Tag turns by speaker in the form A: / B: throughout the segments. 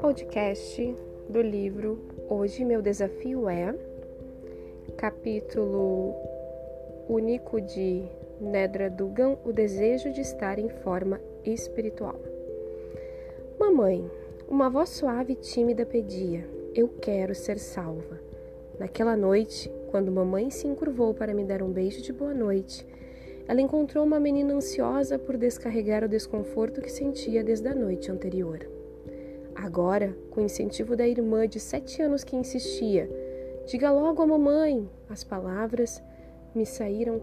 A: Podcast do livro Hoje Meu Desafio é, capítulo único de Nedra Dugan, O Desejo de Estar em Forma Espiritual. Mamãe, uma voz suave e tímida pedia: Eu quero ser salva. Naquela noite, quando mamãe se encurvou para me dar um beijo de boa noite, ela encontrou uma menina ansiosa por descarregar o desconforto que sentia desde a noite anterior. Agora, com o incentivo da irmã de sete anos que insistia, diga logo à mamãe, as palavras me saíram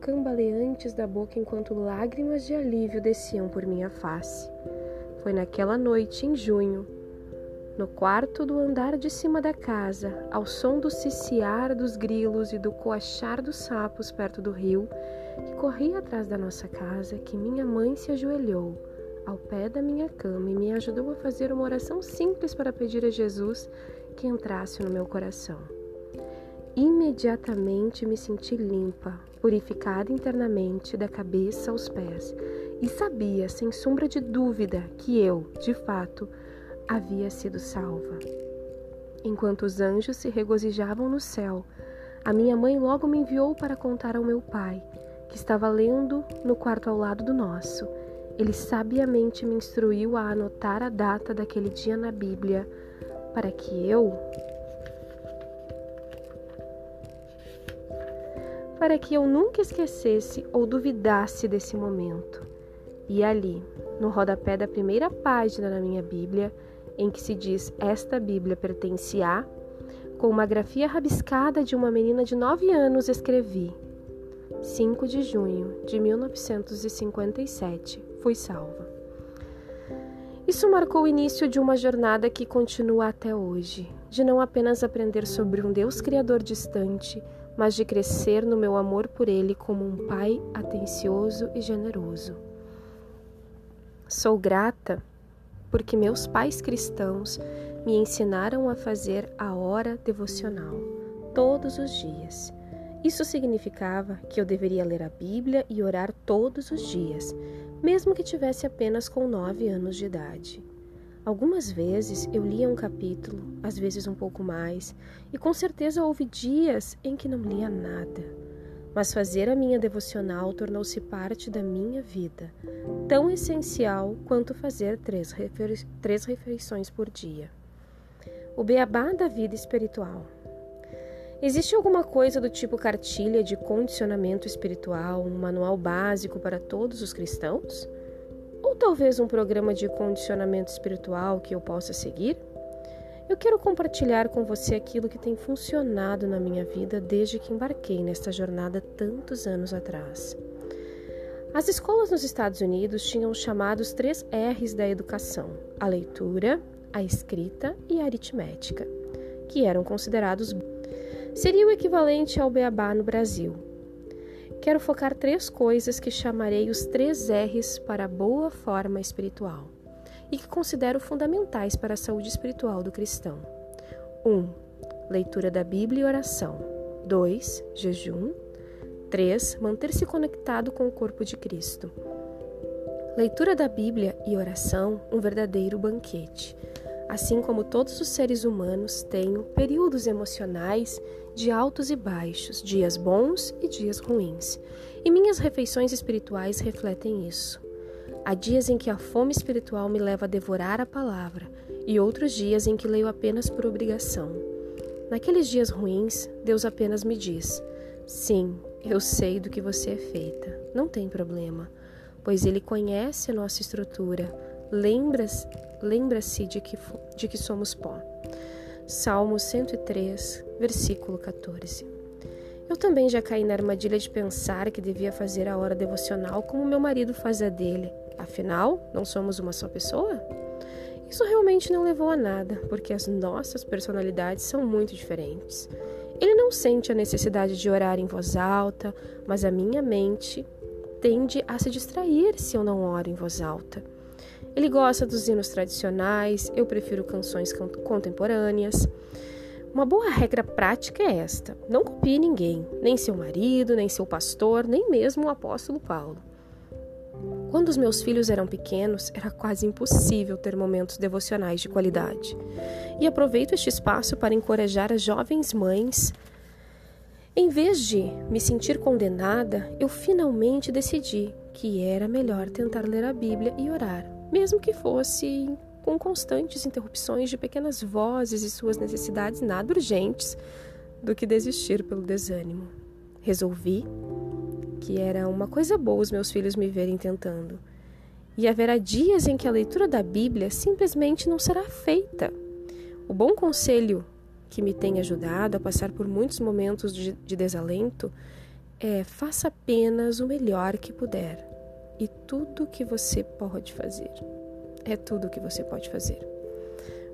A: cambaleantes da boca enquanto lágrimas de alívio desciam por minha face. Foi naquela noite, em junho, no quarto do andar de cima da casa, ao som do ciciar dos grilos e do coachar dos sapos perto do rio, que corria atrás da nossa casa, que minha mãe se ajoelhou ao pé da minha cama e me ajudou a fazer uma oração simples para pedir a Jesus que entrasse no meu coração. Imediatamente me senti limpa, purificada internamente da cabeça aos pés e sabia, sem sombra de dúvida, que eu, de fato, havia sido salva. Enquanto os anjos se regozijavam no céu, a minha mãe logo me enviou para contar ao meu pai, que estava lendo no quarto ao lado do nosso. Ele sabiamente me instruiu a anotar a data daquele dia na Bíblia, para que eu para que eu nunca esquecesse ou duvidasse desse momento. E ali, no rodapé da primeira página da minha Bíblia, em que se diz Esta Bíblia pertence a, com uma grafia rabiscada de uma menina de nove anos, escrevi: 5 de junho de 1957, fui salva. Isso marcou o início de uma jornada que continua até hoje, de não apenas aprender sobre um Deus Criador distante, mas de crescer no meu amor por Ele como um Pai atencioso e generoso. Sou grata porque meus pais cristãos me ensinaram a fazer a hora devocional todos os dias. Isso significava que eu deveria ler a Bíblia e orar todos os dias, mesmo que tivesse apenas com nove anos de idade. Algumas vezes eu lia um capítulo, às vezes um pouco mais, e com certeza houve dias em que não lia nada mas fazer a minha devocional tornou-se parte da minha vida, tão essencial quanto fazer três, três refeições por dia. O beabá da vida espiritual. Existe alguma coisa do tipo cartilha de condicionamento espiritual, um manual básico para todos os cristãos? Ou talvez um programa de condicionamento espiritual que eu possa seguir? Eu quero compartilhar com você aquilo que tem funcionado na minha vida desde que embarquei nesta jornada tantos anos atrás. As escolas nos Estados Unidos tinham os chamados três R's da educação: a leitura, a escrita e a aritmética, que eram considerados seria o equivalente ao beabá no Brasil. Quero focar três coisas que chamarei os três R's para boa forma espiritual e que considero fundamentais para a saúde espiritual do cristão. 1. Um, leitura da Bíblia e oração. 2. Jejum. 3. Manter-se conectado com o corpo de Cristo. Leitura da Bíblia e oração, um verdadeiro banquete. Assim como todos os seres humanos, tenho períodos emocionais de altos e baixos, dias bons e dias ruins. E minhas refeições espirituais refletem isso. Há dias em que a fome espiritual me leva a devorar a palavra e outros dias em que leio apenas por obrigação. Naqueles dias ruins, Deus apenas me diz: Sim, eu sei do que você é feita, não tem problema, pois Ele conhece a nossa estrutura, lembra-se lembra de, que, de que somos pó. Salmo 103, versículo 14. Eu também já caí na armadilha de pensar que devia fazer a hora devocional como meu marido faz a dele, Afinal, não somos uma só pessoa? Isso realmente não levou a nada, porque as nossas personalidades são muito diferentes. Ele não sente a necessidade de orar em voz alta, mas a minha mente tende a se distrair se eu não oro em voz alta. Ele gosta dos hinos tradicionais, eu prefiro canções contemporâneas. Uma boa regra prática é esta: não copie ninguém, nem seu marido, nem seu pastor, nem mesmo o apóstolo Paulo. Quando os meus filhos eram pequenos, era quase impossível ter momentos devocionais de qualidade. E aproveito este espaço para encorajar as jovens mães. Em vez de me sentir condenada, eu finalmente decidi que era melhor tentar ler a Bíblia e orar, mesmo que fosse com constantes interrupções de pequenas vozes e suas necessidades nada urgentes, do que desistir pelo desânimo. Resolvi que era uma coisa boa os meus filhos me verem tentando. E haverá dias em que a leitura da Bíblia simplesmente não será feita. O bom conselho que me tem ajudado a passar por muitos momentos de, de desalento é faça apenas o melhor que puder. E tudo que você pode fazer. É tudo que você pode fazer.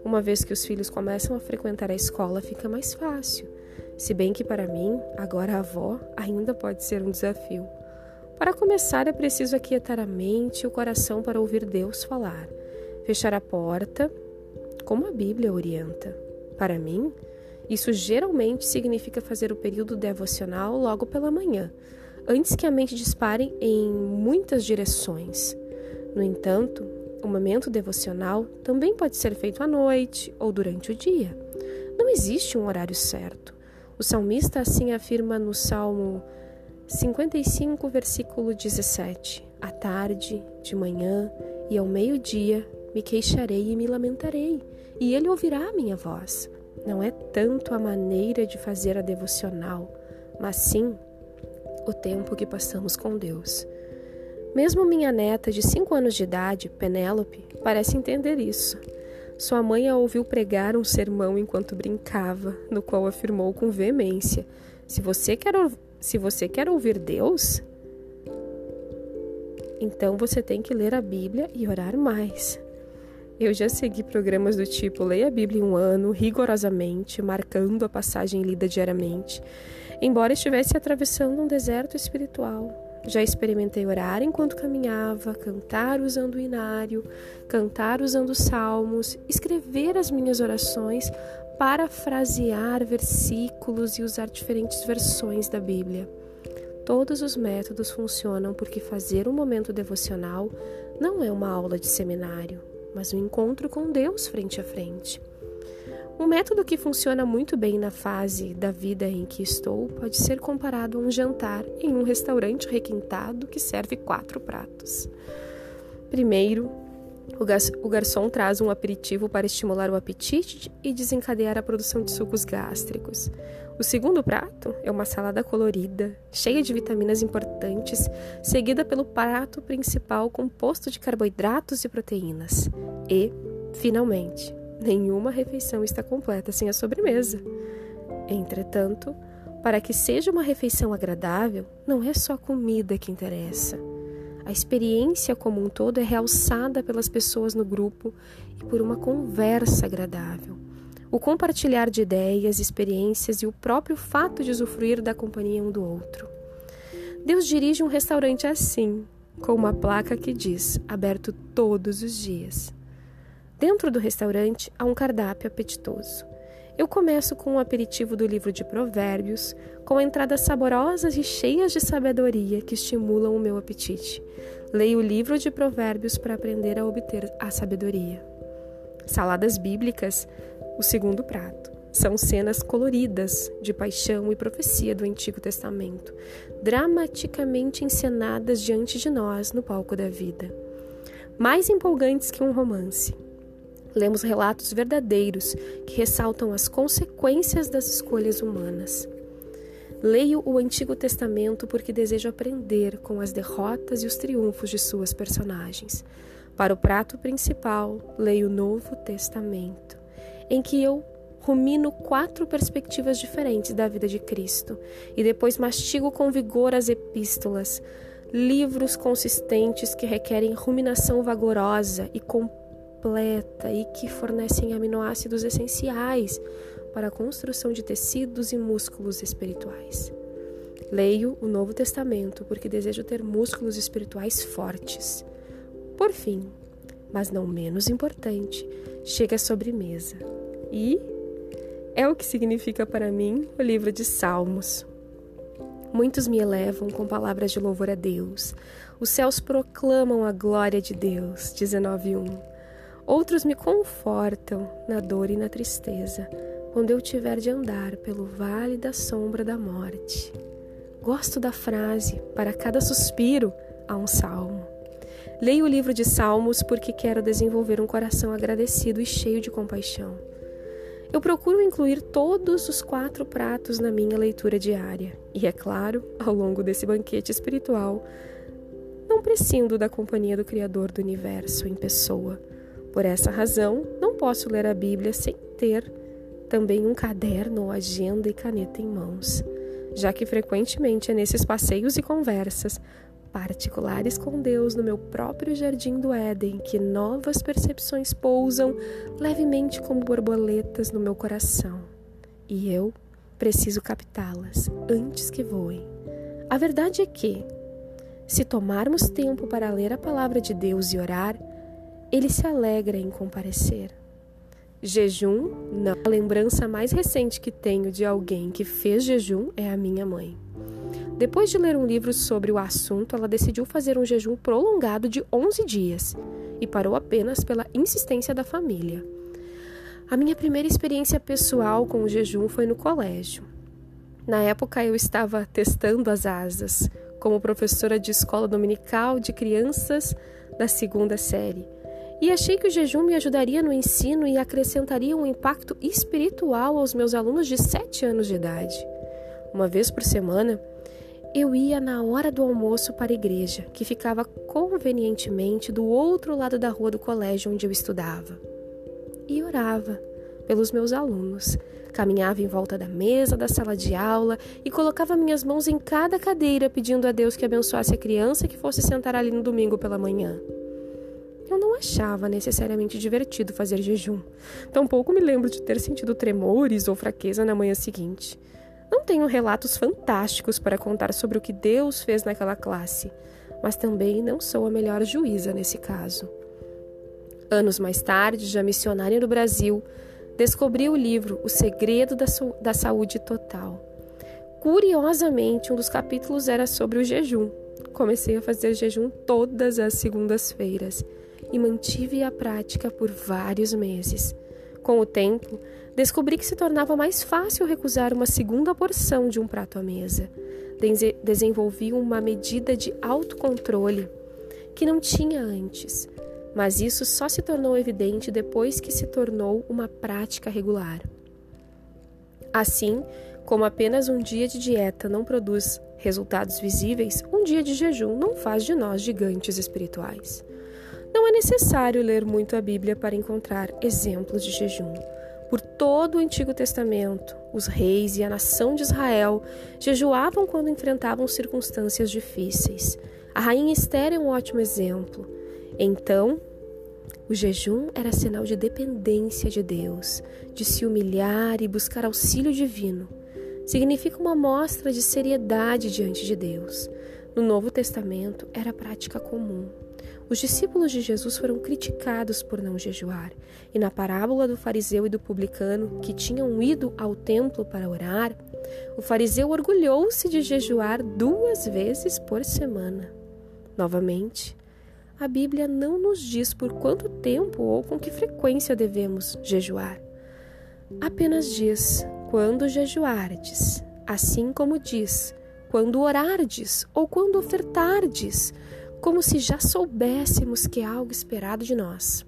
A: Uma vez que os filhos começam a frequentar a escola, fica mais fácil. Se bem que para mim, agora a avó, ainda pode ser um desafio. Para começar, é preciso aquietar a mente e o coração para ouvir Deus falar. Fechar a porta, como a Bíblia orienta. Para mim, isso geralmente significa fazer o período devocional logo pela manhã, antes que a mente dispare em muitas direções. No entanto, o momento devocional também pode ser feito à noite ou durante o dia. Não existe um horário certo. O salmista assim afirma no Salmo 55, versículo 17: À tarde, de manhã e ao meio-dia me queixarei e me lamentarei, e ele ouvirá a minha voz. Não é tanto a maneira de fazer a devocional, mas sim o tempo que passamos com Deus. Mesmo minha neta de 5 anos de idade, Penélope, parece entender isso. Sua mãe a ouviu pregar um sermão enquanto brincava, no qual afirmou com veemência: Se você quer, se você quer ouvir Deus, então você tem que ler a Bíblia e orar mais. Eu já segui programas do tipo Leia a Bíblia em um ano, rigorosamente, marcando a passagem lida diariamente, embora estivesse atravessando um deserto espiritual. Já experimentei orar enquanto caminhava, cantar usando o inário, cantar usando salmos, escrever as minhas orações, parafrasear versículos e usar diferentes versões da Bíblia. Todos os métodos funcionam porque fazer um momento devocional não é uma aula de seminário, mas um encontro com Deus frente a frente. Um método que funciona muito bem na fase da vida em que estou pode ser comparado a um jantar em um restaurante requintado que serve quatro pratos. Primeiro, o garçom traz um aperitivo para estimular o apetite e desencadear a produção de sucos gástricos. O segundo prato é uma salada colorida, cheia de vitaminas importantes, seguida pelo prato principal composto de carboidratos e proteínas. E, finalmente, Nenhuma refeição está completa sem a sobremesa. Entretanto, para que seja uma refeição agradável, não é só a comida que interessa. A experiência como um todo é realçada pelas pessoas no grupo e por uma conversa agradável. O compartilhar de ideias, experiências e o próprio fato de usufruir da companhia um do outro. Deus dirige um restaurante assim, com uma placa que diz: aberto todos os dias. Dentro do restaurante há um cardápio apetitoso. Eu começo com um aperitivo do livro de Provérbios, com entradas saborosas e cheias de sabedoria que estimulam o meu apetite. Leio o livro de Provérbios para aprender a obter a sabedoria. Saladas bíblicas, o segundo prato. São cenas coloridas de paixão e profecia do Antigo Testamento, dramaticamente encenadas diante de nós no palco da vida. Mais empolgantes que um romance lemos relatos verdadeiros que ressaltam as consequências das escolhas humanas. Leio o Antigo Testamento porque desejo aprender com as derrotas e os triunfos de suas personagens. Para o prato principal, leio o Novo Testamento, em que eu rumino quatro perspectivas diferentes da vida de Cristo e depois mastigo com vigor as epístolas, livros consistentes que requerem ruminação vagorosa e completa completa e que fornecem aminoácidos essenciais para a construção de tecidos e músculos espirituais. Leio o Novo Testamento porque desejo ter músculos espirituais fortes. Por fim, mas não menos importante, chega a sobremesa. E é o que significa para mim o livro de Salmos. Muitos me elevam com palavras de louvor a Deus. Os céus proclamam a glória de Deus. 19:1. Outros me confortam na dor e na tristeza, quando eu tiver de andar pelo vale da sombra da morte. Gosto da frase: para cada suspiro há um salmo. Leio o livro de Salmos porque quero desenvolver um coração agradecido e cheio de compaixão. Eu procuro incluir todos os quatro pratos na minha leitura diária e, é claro, ao longo desse banquete espiritual, não prescindo da companhia do Criador do universo em pessoa. Por essa razão, não posso ler a Bíblia sem ter também um caderno ou agenda e caneta em mãos, já que frequentemente é nesses passeios e conversas particulares com Deus no meu próprio jardim do Éden que novas percepções pousam levemente como borboletas no meu coração. E eu preciso captá-las antes que voem. A verdade é que, se tomarmos tempo para ler a palavra de Deus e orar, ele se alegra em comparecer. Jejum, não. A lembrança mais recente que tenho de alguém que fez jejum é a minha mãe. Depois de ler um livro sobre o assunto, ela decidiu fazer um jejum prolongado de 11 dias e parou apenas pela insistência da família. A minha primeira experiência pessoal com o jejum foi no colégio. Na época eu estava testando as asas como professora de escola dominical de crianças da segunda série e achei que o jejum me ajudaria no ensino e acrescentaria um impacto espiritual aos meus alunos de 7 anos de idade. Uma vez por semana, eu ia na hora do almoço para a igreja, que ficava convenientemente do outro lado da rua do colégio onde eu estudava. E orava pelos meus alunos. Caminhava em volta da mesa da sala de aula e colocava minhas mãos em cada cadeira, pedindo a Deus que abençoasse a criança que fosse sentar ali no domingo pela manhã. Eu não achava necessariamente divertido fazer jejum. Tampouco me lembro de ter sentido tremores ou fraqueza na manhã seguinte. Não tenho relatos fantásticos para contar sobre o que Deus fez naquela classe, mas também não sou a melhor juíza nesse caso. Anos mais tarde, já missionária no Brasil, descobri o livro O Segredo da, da Saúde Total. Curiosamente, um dos capítulos era sobre o jejum. Comecei a fazer jejum todas as segundas-feiras e mantive a prática por vários meses. Com o tempo, descobri que se tornava mais fácil recusar uma segunda porção de um prato à mesa. Desenvolvi uma medida de autocontrole que não tinha antes, mas isso só se tornou evidente depois que se tornou uma prática regular. Assim, como apenas um dia de dieta não produz resultados visíveis, um dia de jejum não faz de nós gigantes espirituais. Não é necessário ler muito a Bíblia para encontrar exemplos de jejum. Por todo o Antigo Testamento, os reis e a nação de Israel jejuavam quando enfrentavam circunstâncias difíceis. A rainha Esther é um ótimo exemplo. Então, o jejum era sinal de dependência de Deus, de se humilhar e buscar auxílio divino. Significa uma mostra de seriedade diante de Deus. No Novo Testamento era prática comum. Os discípulos de Jesus foram criticados por não jejuar, e na parábola do fariseu e do publicano, que tinham ido ao templo para orar, o fariseu orgulhou-se de jejuar duas vezes por semana. Novamente, a Bíblia não nos diz por quanto tempo ou com que frequência devemos jejuar. Apenas diz: quando jejuardes, assim como diz: quando orardes ou quando ofertardes como se já soubéssemos que é algo esperado de nós.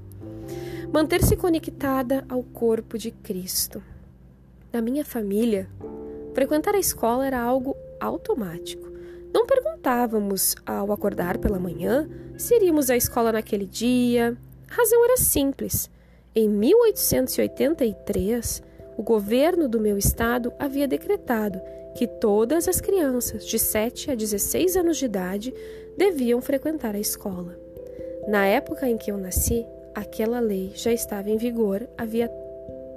A: Manter-se conectada ao corpo de Cristo. Na minha família, frequentar a escola era algo automático. Não perguntávamos ao acordar pela manhã se iríamos à escola naquele dia. A razão era simples. Em 1883, o governo do meu estado havia decretado que todas as crianças de 7 a 16 anos de idade deviam frequentar a escola. Na época em que eu nasci, aquela lei já estava em vigor havia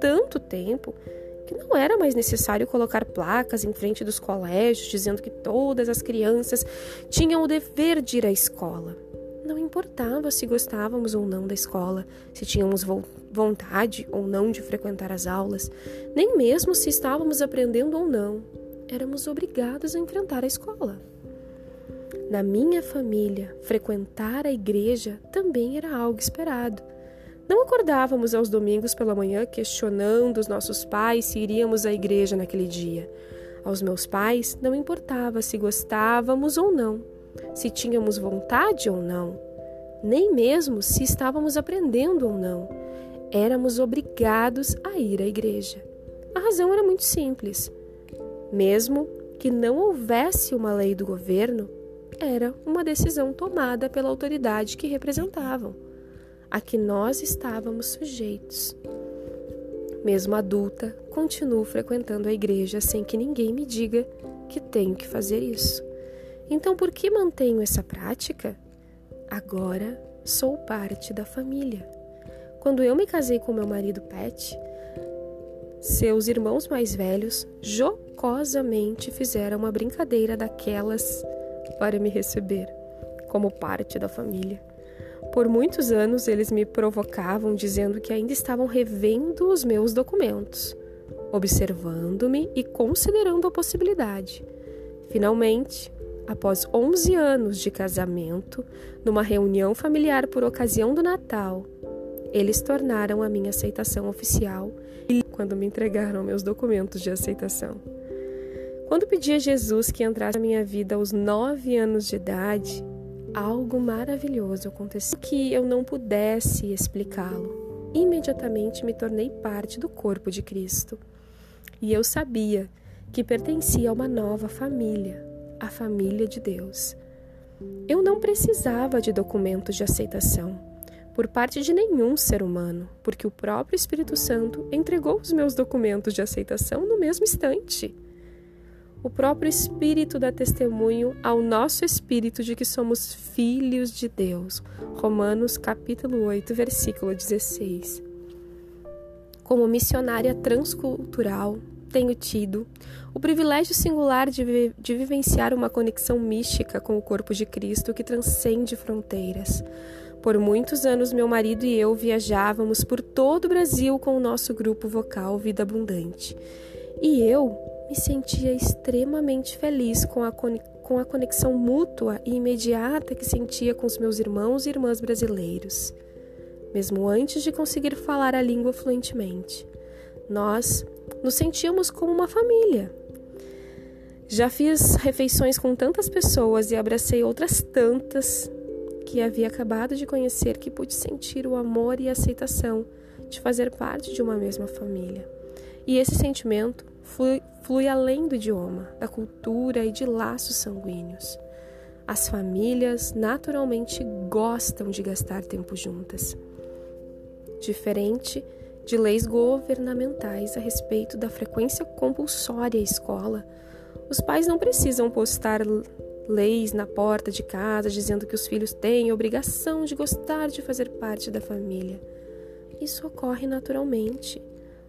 A: tanto tempo que não era mais necessário colocar placas em frente dos colégios dizendo que todas as crianças tinham o dever de ir à escola. Não importava se gostávamos ou não da escola, se tínhamos vontade ou não de frequentar as aulas, nem mesmo se estávamos aprendendo ou não éramos obrigados a enfrentar a escola. Na minha família, frequentar a igreja também era algo esperado. Não acordávamos aos domingos pela manhã questionando os nossos pais se iríamos à igreja naquele dia. Aos meus pais não importava se gostávamos ou não, se tínhamos vontade ou não, nem mesmo se estávamos aprendendo ou não. Éramos obrigados a ir à igreja. A razão era muito simples. Mesmo que não houvesse uma lei do governo, era uma decisão tomada pela autoridade que representavam, a que nós estávamos sujeitos. Mesmo adulta, continuo frequentando a igreja sem que ninguém me diga que tenho que fazer isso. Então, por que mantenho essa prática? Agora sou parte da família. Quando eu me casei com meu marido Pat, seus irmãos mais velhos jocosamente fizeram uma brincadeira daquelas para me receber como parte da família. Por muitos anos eles me provocavam dizendo que ainda estavam revendo os meus documentos, observando-me e considerando a possibilidade. Finalmente, após 11 anos de casamento, numa reunião familiar por ocasião do Natal, eles tornaram a minha aceitação oficial quando me entregaram meus documentos de aceitação. Quando pedi a Jesus que entrasse na minha vida aos nove anos de idade, algo maravilhoso aconteceu que eu não pudesse explicá-lo. Imediatamente me tornei parte do corpo de Cristo. E eu sabia que pertencia a uma nova família, a família de Deus. Eu não precisava de documentos de aceitação por parte de nenhum ser humano, porque o próprio Espírito Santo entregou os meus documentos de aceitação no mesmo instante o próprio Espírito dá testemunho ao nosso espírito de que somos filhos de Deus. Romanos capítulo 8, versículo 16. Como missionária transcultural, tenho tido o privilégio singular de, vi de vivenciar uma conexão mística com o corpo de Cristo que transcende fronteiras. Por muitos anos, meu marido e eu viajávamos por todo o Brasil com o nosso grupo vocal Vida Abundante. E eu me sentia extremamente feliz com a, com a conexão mútua e imediata que sentia com os meus irmãos e irmãs brasileiros, mesmo antes de conseguir falar a língua fluentemente. Nós nos sentíamos como uma família. Já fiz refeições com tantas pessoas e abracei outras tantas que havia acabado de conhecer que pude sentir o amor e a aceitação de fazer parte de uma mesma família. E esse sentimento flui, flui além do idioma, da cultura e de laços sanguíneos. As famílias naturalmente gostam de gastar tempo juntas. Diferente de leis governamentais a respeito da frequência compulsória à escola, os pais não precisam postar leis na porta de casa dizendo que os filhos têm a obrigação de gostar de fazer parte da família. Isso ocorre naturalmente.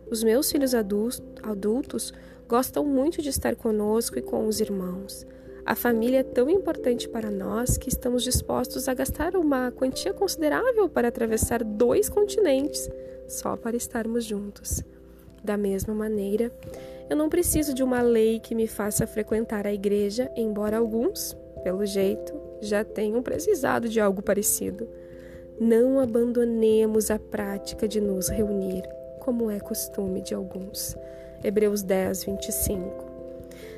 A: Os meus filhos adultos gostam muito de estar conosco e com os irmãos. A família é tão importante para nós que estamos dispostos a gastar uma quantia considerável para atravessar dois continentes só para estarmos juntos. Da mesma maneira, eu não preciso de uma lei que me faça frequentar a igreja, embora alguns, pelo jeito, já tenham precisado de algo parecido. Não abandonemos a prática de nos reunir, como é costume de alguns. Hebreus 10, 25.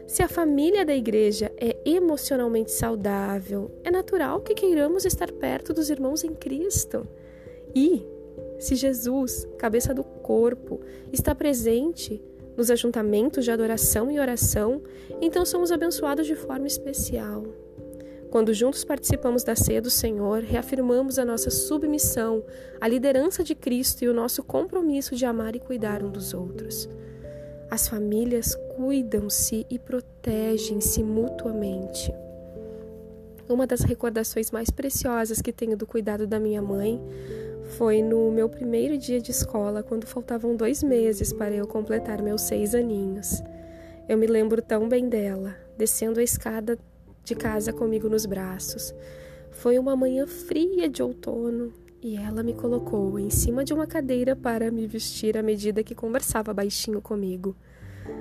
A: Se a família da igreja é emocionalmente saudável, é natural que queiramos estar perto dos irmãos em Cristo. E, se Jesus, cabeça do corpo, está presente nos ajuntamentos de adoração e oração, então somos abençoados de forma especial. Quando juntos participamos da ceia do Senhor, reafirmamos a nossa submissão à liderança de Cristo e o nosso compromisso de amar e cuidar um dos outros. As famílias cuidam-se e protegem-se mutuamente. Uma das recordações mais preciosas que tenho do cuidado da minha mãe foi no meu primeiro dia de escola, quando faltavam dois meses para eu completar meus seis aninhos. Eu me lembro tão bem dela, descendo a escada de casa comigo nos braços. Foi uma manhã fria de outono e ela me colocou em cima de uma cadeira para me vestir à medida que conversava baixinho comigo.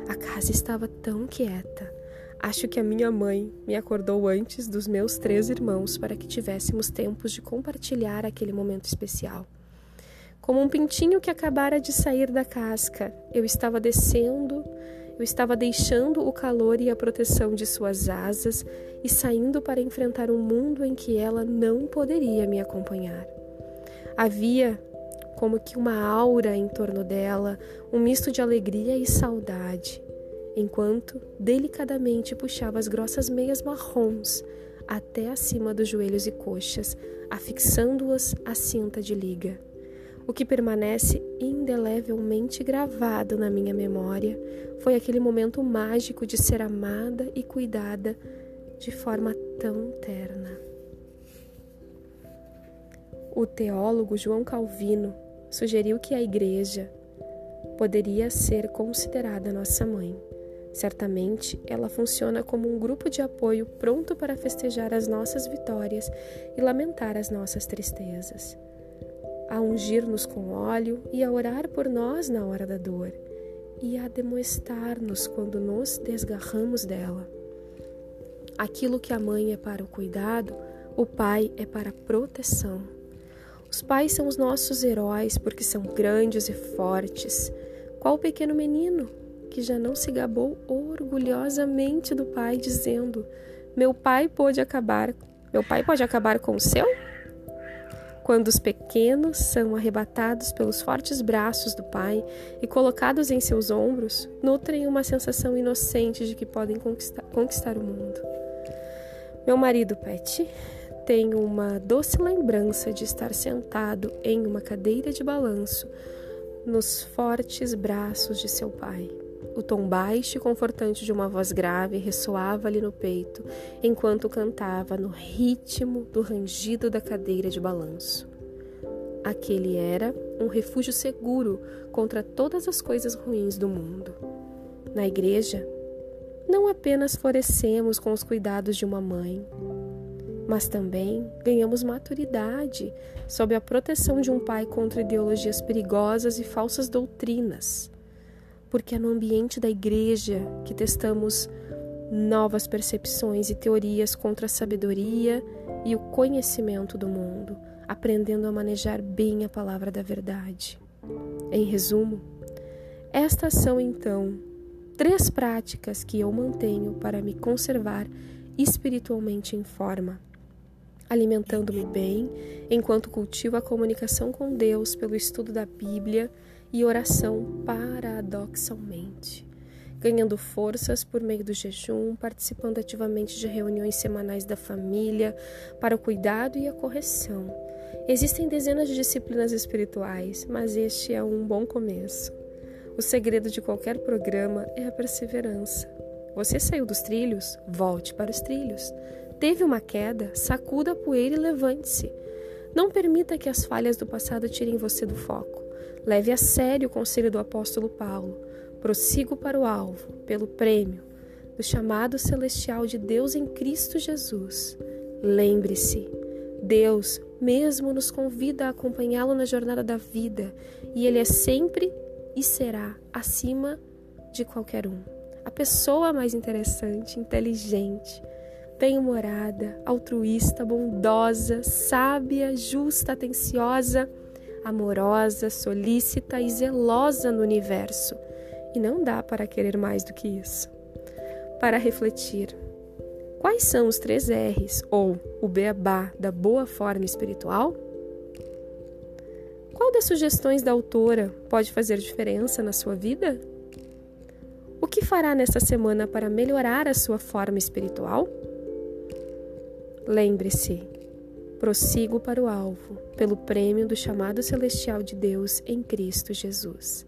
A: A casa estava tão quieta. Acho que a minha mãe me acordou antes dos meus três irmãos para que tivéssemos tempos de compartilhar aquele momento especial. Como um pintinho que acabara de sair da casca, eu estava descendo, eu estava deixando o calor e a proteção de suas asas e saindo para enfrentar um mundo em que ela não poderia me acompanhar. Havia como que uma aura em torno dela, um misto de alegria e saudade, enquanto delicadamente puxava as grossas meias marrons até acima dos joelhos e coxas, afixando-as à cinta de liga. O que permanece indelevelmente gravado na minha memória foi aquele momento mágico de ser amada e cuidada de forma tão terna. O teólogo João Calvino sugeriu que a igreja poderia ser considerada nossa mãe. Certamente, ela funciona como um grupo de apoio pronto para festejar as nossas vitórias e lamentar as nossas tristezas a ungir-nos com óleo e a orar por nós na hora da dor, e a demoestar-nos quando nos desgarramos dela. Aquilo que a mãe é para o cuidado, o pai é para a proteção. Os pais são os nossos heróis porque são grandes e fortes. Qual pequeno menino que já não se gabou orgulhosamente do pai, dizendo: Meu pai pode acabar, meu pai pode acabar com o seu? Quando os pequenos são arrebatados pelos fortes braços do pai e colocados em seus ombros, nutrem uma sensação inocente de que podem conquistar, conquistar o mundo. Meu marido Pet tem uma doce lembrança de estar sentado em uma cadeira de balanço nos fortes braços de seu pai. O tom baixo e confortante de uma voz grave ressoava-lhe no peito, enquanto cantava no ritmo do rangido da cadeira de balanço. Aquele era um refúgio seguro contra todas as coisas ruins do mundo. Na igreja, não apenas florescemos com os cuidados de uma mãe, mas também ganhamos maturidade sob a proteção de um pai contra ideologias perigosas e falsas doutrinas porque é no ambiente da igreja que testamos novas percepções e teorias contra a sabedoria e o conhecimento do mundo, aprendendo a manejar bem a palavra da verdade. Em resumo, estas são então três práticas que eu mantenho para me conservar espiritualmente em forma, alimentando-me bem enquanto cultivo a comunicação com Deus pelo estudo da Bíblia e oração paradoxalmente, ganhando forças por meio do jejum, participando ativamente de reuniões semanais da família para o cuidado e a correção. Existem dezenas de disciplinas espirituais, mas este é um bom começo. O segredo de qualquer programa é a perseverança. Você saiu dos trilhos? Volte para os trilhos. Teve uma queda? Sacuda a poeira e levante-se. Não permita que as falhas do passado tirem você do foco. Leve a sério o conselho do apóstolo Paulo. Prossigo para o alvo, pelo prêmio do chamado celestial de Deus em Cristo Jesus. Lembre-se, Deus mesmo nos convida a acompanhá-lo na jornada da vida e Ele é sempre e será acima de qualquer um. A pessoa mais interessante, inteligente, bem-humorada, altruísta, bondosa, sábia, justa, atenciosa amorosa, solícita e zelosa no universo. E não dá para querer mais do que isso. Para refletir, quais são os três R's ou o beabá da boa forma espiritual? Qual das sugestões da autora pode fazer diferença na sua vida? O que fará nesta semana para melhorar a sua forma espiritual? Lembre-se, prossigo para o alvo, pelo prêmio do chamado celestial de Deus em Cristo Jesus.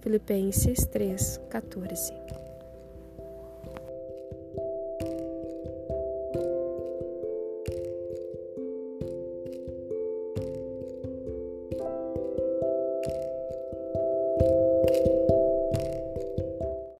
A: Filipenses 3, 14.